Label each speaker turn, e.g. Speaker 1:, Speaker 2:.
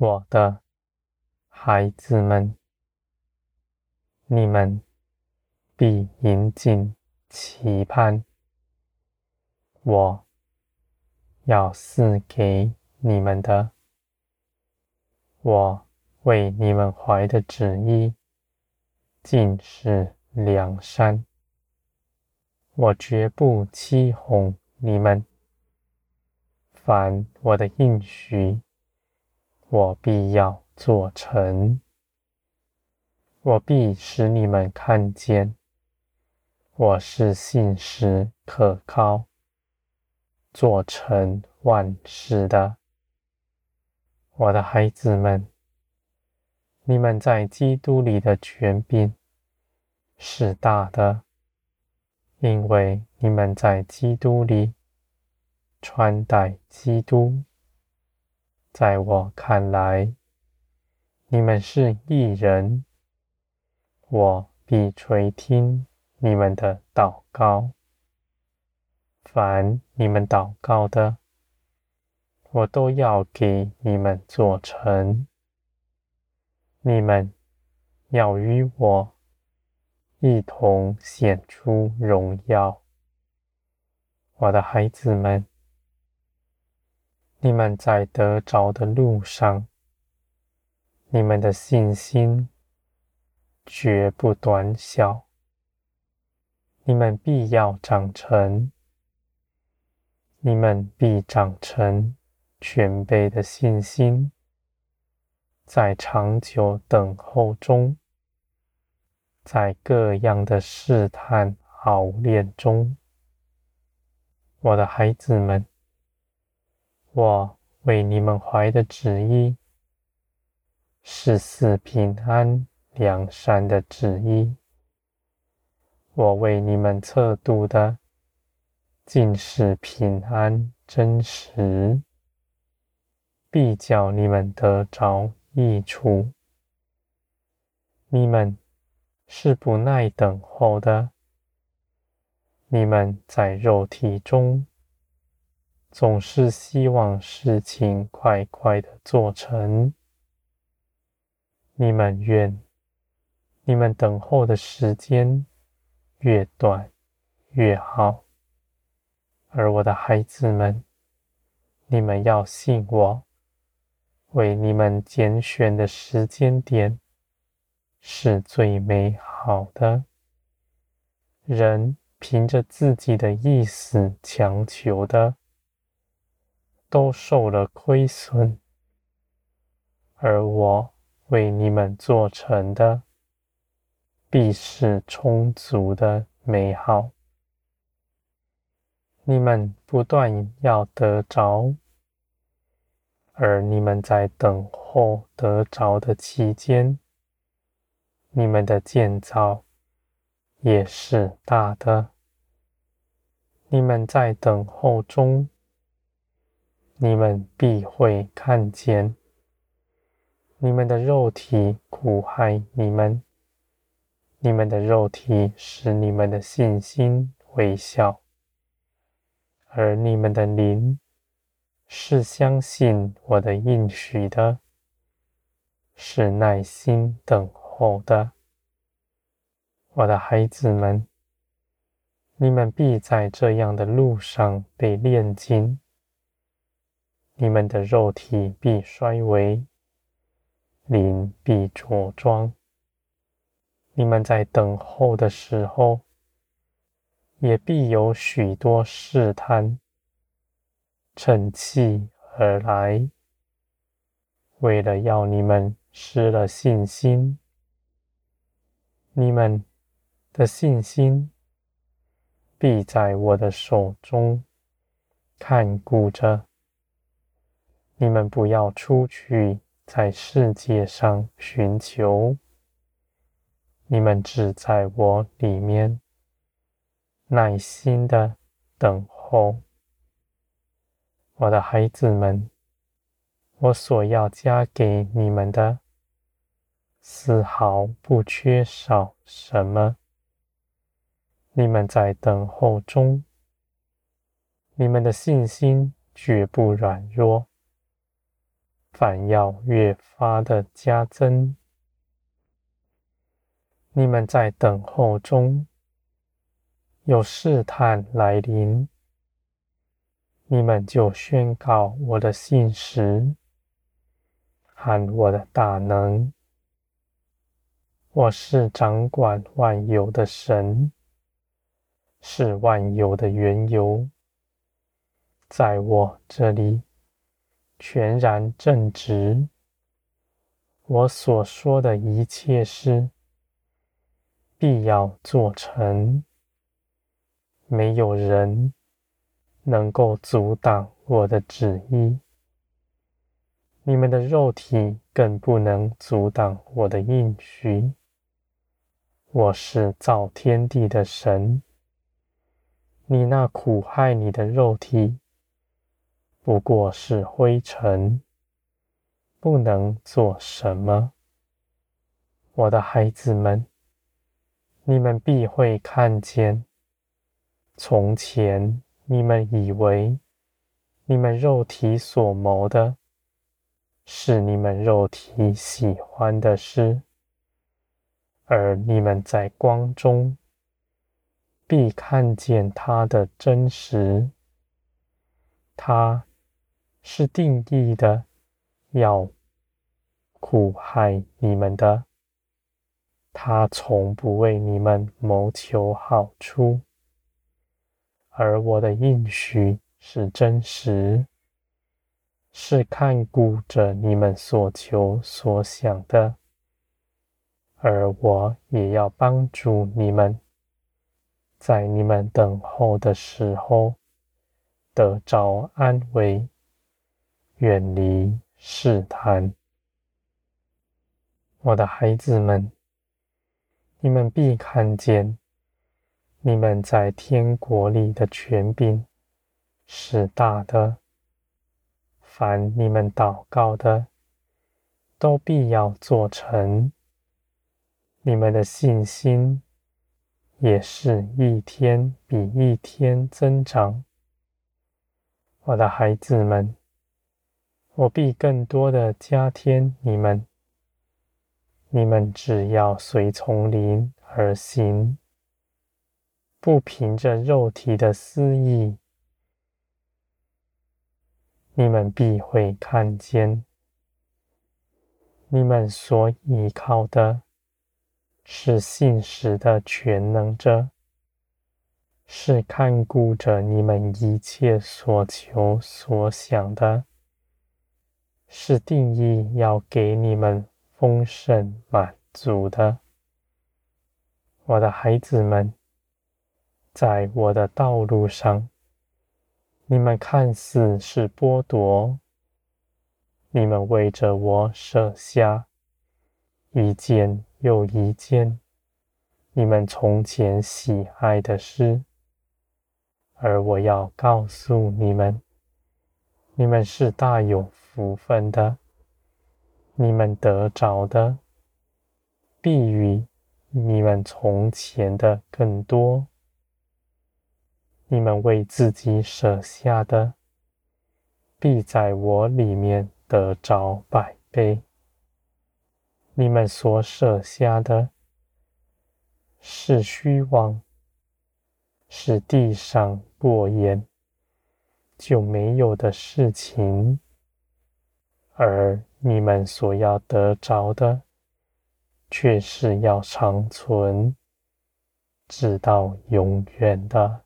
Speaker 1: 我的孩子们，你们必引颈期盼，我要赐给你们的。我为你们怀的旨意，尽是良善。我绝不欺哄你们。凡我的应许，我必要做成。我必使你们看见，我是信实可靠，做成万事的。我的孩子们，你们在基督里的权柄是大的，因为你们在基督里穿戴基督。在我看来，你们是异人，我必垂听你们的祷告。凡你们祷告的，我都要给你们做成。你们要与我一同显出荣耀，我的孩子们。你们在得着的路上，你们的信心绝不短小。你们必要长成，你们必长成。全备的信心，在长久等候中，在各样的试探熬炼中，我的孩子们，我为你们怀的旨意，是赐平安良善的旨意。我为你们测度的，尽是平安真实。必叫你们得着益处。你们是不耐等候的。你们在肉体中总是希望事情快快的做成。你们愿你们等候的时间越短越好。而我的孩子们，你们要信我。为你们拣选的时间点是最美好的。人凭着自己的意思强求的，都受了亏损；而我为你们做成的，必是充足的美好。你们不断要得着。而你们在等候得着的期间，你们的建造也是大的。你们在等候中，你们必会看见，你们的肉体苦害你们，你们的肉体使你们的信心微小，而你们的灵。是相信我的应许的，是耐心等候的，我的孩子们，你们必在这样的路上被炼金，你们的肉体必衰微，灵必茁壮。你们在等候的时候，也必有许多试探。趁机而来，为了要你们失了信心，你们的信心必在我的手中看顾着。你们不要出去在世界上寻求，你们只在我里面耐心的等候。我的孩子们，我所要加给你们的，丝毫不缺少什么。你们在等候中，你们的信心绝不软弱。反要越发的加增。你们在等候中，有试探来临，你们就宣告我的信实和我的大能。我是掌管万有的神，是万有的缘由，在我这里全然正直。我所说的一切事，必要做成，没有人能够阻挡我的旨意。你们的肉体更不能阻挡我的应许。我是造天地的神，你那苦害你的肉体，不过是灰尘，不能做什么。我的孩子们。你们必会看见，从前你们以为你们肉体所谋的，是你们肉体喜欢的事，而你们在光中必看见它的真实。它是定义的，要苦害你们的。他从不为你们谋求好处，而我的应许是真实，是看顾着你们所求所想的，而我也要帮助你们，在你们等候的时候得着安慰，远离试探。我的孩子们。你们必看见，你们在天国里的权柄是大的。凡你们祷告的，都必要做成。你们的信心也是一天比一天增长。我的孩子们，我必更多的加添你们。你们只要随从灵而行，不凭着肉体的私意，你们必会看见，你们所依靠的是信实的全能者，是看顾着你们一切所求所想的，是定义要给你们。丰盛满足的，我的孩子们，在我的道路上，你们看似是剥夺，你们为着我舍下一件又一件你们从前喜爱的事，而我要告诉你们，你们是大有福分的。你们得着的，必与你们从前的更多；你们为自己舍下的，必在我里面得着百倍。你们所舍下的，是虚妄，是地上过眼就没有的事情，而。你们所要得着的，却是要长存，直到永远的。